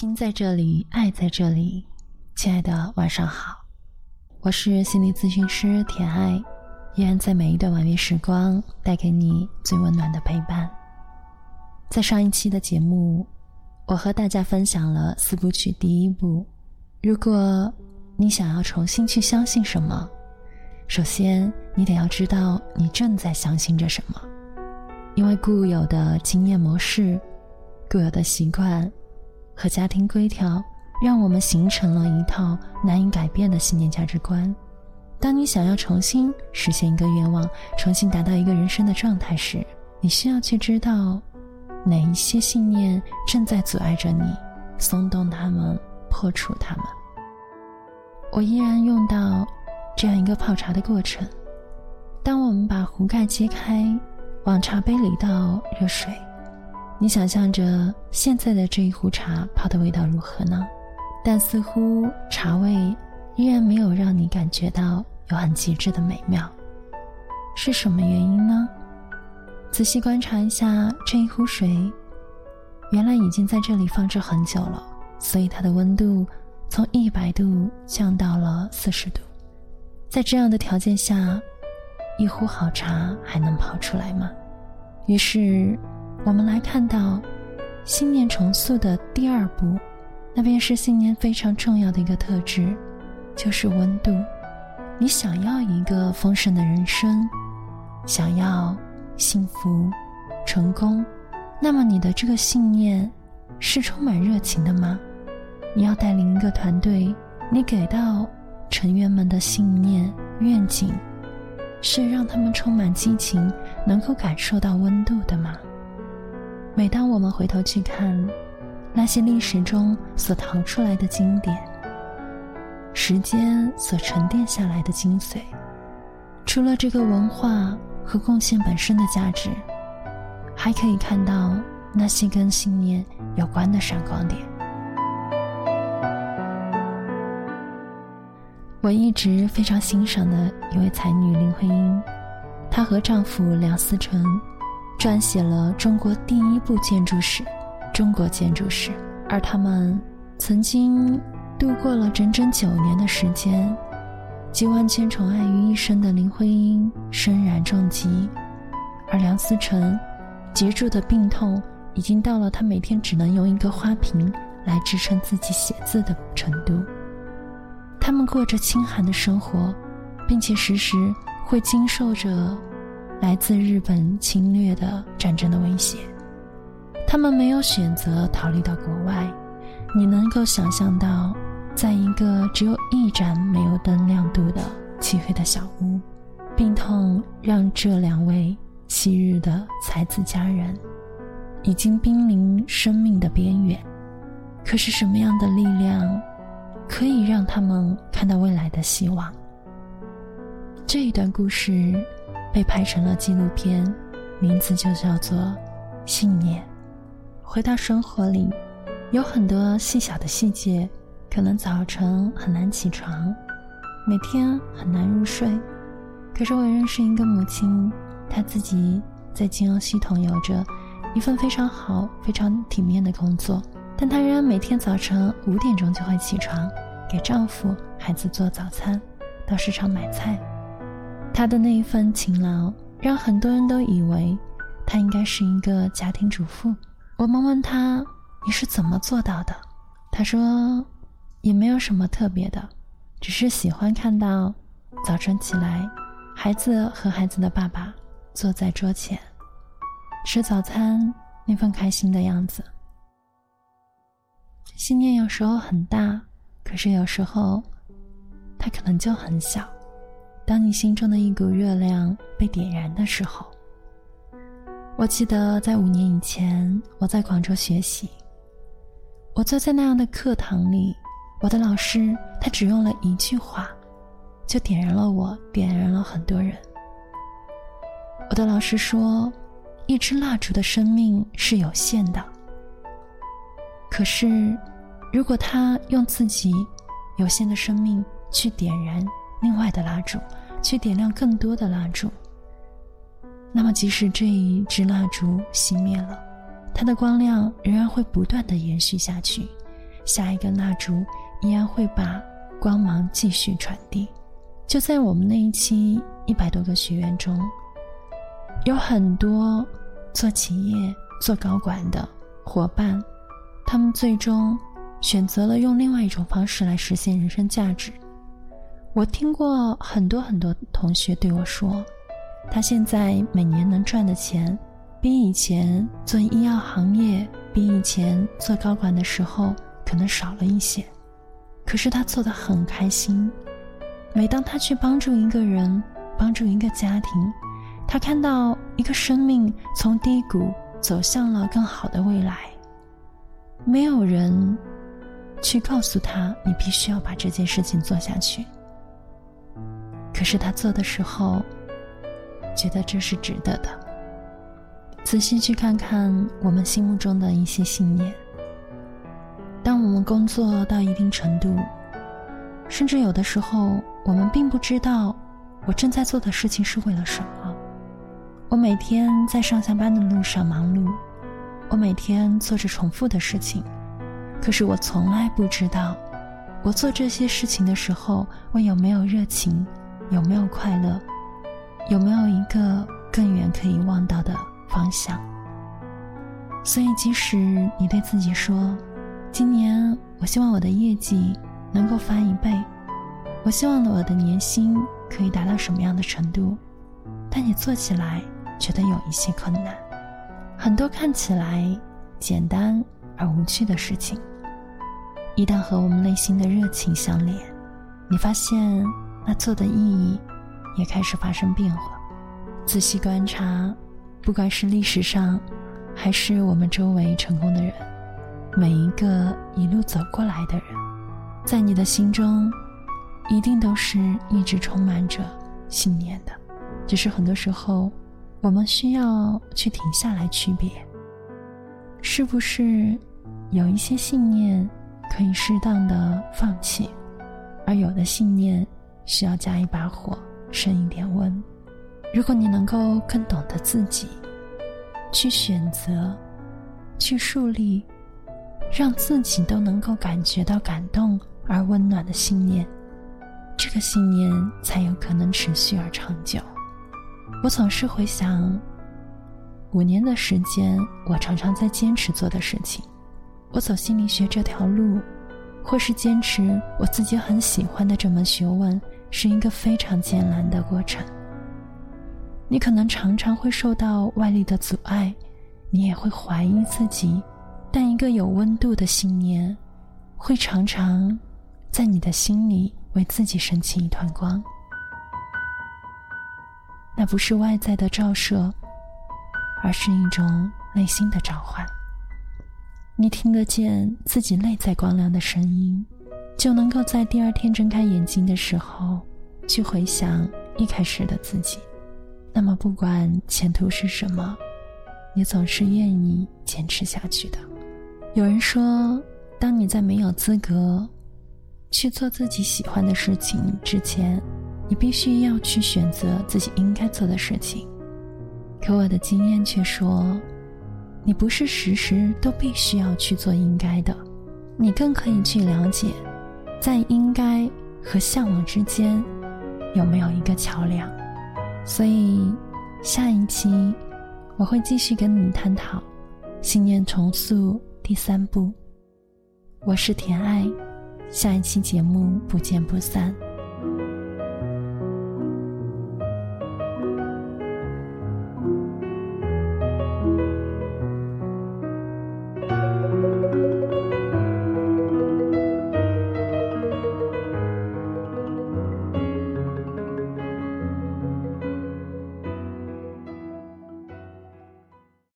心在这里，爱在这里，亲爱的，晚上好，我是心理咨询师田爱，依然在每一段晚夜时光带给你最温暖的陪伴。在上一期的节目，我和大家分享了四部曲第一部。如果你想要重新去相信什么，首先你得要知道你正在相信着什么，因为固有的经验模式、固有的习惯。和家庭规条，让我们形成了一套难以改变的信念价值观。当你想要重新实现一个愿望，重新达到一个人生的状态时，你需要去知道哪一些信念正在阻碍着你，松动它们，破除它们。我依然用到这样一个泡茶的过程：当我们把壶盖揭开，往茶杯里倒热水。你想象着现在的这一壶茶泡的味道如何呢？但似乎茶味依然没有让你感觉到有很极致的美妙，是什么原因呢？仔细观察一下这一壶水，原来已经在这里放置很久了，所以它的温度从一百度降到了四十度。在这样的条件下，一壶好茶还能泡出来吗？于是。我们来看到信念重塑的第二步，那便是信念非常重要的一个特质，就是温度。你想要一个丰盛的人生，想要幸福、成功，那么你的这个信念是充满热情的吗？你要带领一个团队，你给到成员们的信念、愿景，是让他们充满激情，能够感受到温度的吗？每当我们回头去看那些历史中所淘出来的经典，时间所沉淀下来的精髓，除了这个文化和贡献本身的价值，还可以看到那些跟信念有关的闪光点。我一直非常欣赏的一位才女林徽因，她和丈夫梁思成。撰写了中国第一部建筑史《中国建筑史》，而他们曾经度过了整整九年的时间。集万千宠爱于一身的林徽因身染重疾，而梁思成脊柱的病痛已经到了他每天只能用一个花瓶来支撑自己写字的程度。他们过着清寒的生活，并且时时会经受着。来自日本侵略的战争的威胁，他们没有选择逃离到国外。你能够想象到，在一个只有一盏煤油灯亮度的漆黑的小屋，病痛让这两位昔日的才子佳人已经濒临生命的边缘。可是，什么样的力量可以让他们看到未来的希望？这一段故事。被拍成了纪录片，名字就叫做《信念》。回到生活里，有很多细小的细节，可能早晨很难起床，每天很难入睡。可是我认识一个母亲，她自己在金融系统有着一份非常好、非常体面的工作，但她仍然每天早晨五点钟就会起床，给丈夫、孩子做早餐，到市场买菜。他的那一份勤劳，让很多人都以为他应该是一个家庭主妇。我们问他：“你是怎么做到的？”他说：“也没有什么特别的，只是喜欢看到早晨起来，孩子和孩子的爸爸坐在桌前吃早餐那份开心的样子。信念有时候很大，可是有时候它可能就很小。”当你心中的一股热量被点燃的时候，我记得在五年以前，我在广州学习。我坐在那样的课堂里，我的老师他只用了一句话，就点燃了我，点燃了很多人。我的老师说：“一支蜡烛的生命是有限的，可是，如果他用自己有限的生命去点燃另外的蜡烛。”去点亮更多的蜡烛。那么，即使这一支蜡烛熄灭了，它的光亮仍然会不断的延续下去，下一根蜡烛依然会把光芒继续传递。就在我们那一期一百多个学员中，有很多做企业、做高管的伙伴，他们最终选择了用另外一种方式来实现人生价值。我听过很多很多同学对我说，他现在每年能赚的钱，比以前做医药行业、比以前做高管的时候可能少了一些，可是他做的很开心。每当他去帮助一个人、帮助一个家庭，他看到一个生命从低谷走向了更好的未来，没有人去告诉他你必须要把这件事情做下去。可是他做的时候，觉得这是值得的。仔细去看看我们心目中的一些信念。当我们工作到一定程度，甚至有的时候，我们并不知道我正在做的事情是为了什么。我每天在上下班的路上忙碌，我每天做着重复的事情，可是我从来不知道，我做这些事情的时候，我有没有热情。有没有快乐？有没有一个更远可以望到的方向？所以，即使你对自己说：“今年我希望我的业绩能够翻一倍，我希望我的年薪可以达到什么样的程度？”但你做起来觉得有一些困难。很多看起来简单而无趣的事情，一旦和我们内心的热情相连，你发现。那做的意义也开始发生变化。仔细观察，不管是历史上，还是我们周围成功的人，每一个一路走过来的人，在你的心中，一定都是一直充满着信念的。只是很多时候，我们需要去停下来区别，是不是有一些信念可以适当的放弃，而有的信念。需要加一把火，升一点温。如果你能够更懂得自己，去选择，去树立，让自己都能够感觉到感动而温暖的信念，这个信念才有可能持续而长久。我总是回想，五年的时间，我常常在坚持做的事情。我走心理学这条路，或是坚持我自己很喜欢的这门学问。是一个非常艰难的过程。你可能常常会受到外力的阻碍，你也会怀疑自己，但一个有温度的信念，会常常在你的心里为自己升起一团光。那不是外在的照射，而是一种内心的召唤。你听得见自己内在光亮的声音。就能够在第二天睁开眼睛的时候，去回想一开始的自己。那么，不管前途是什么，你总是愿意坚持下去的。有人说，当你在没有资格去做自己喜欢的事情之前，你必须要去选择自己应该做的事情。可我的经验却说，你不是时时都必须要去做应该的，你更可以去了解。在应该和向往之间，有没有一个桥梁？所以，下一期我会继续跟你探讨信念重塑第三步。我是甜爱，下一期节目不见不散。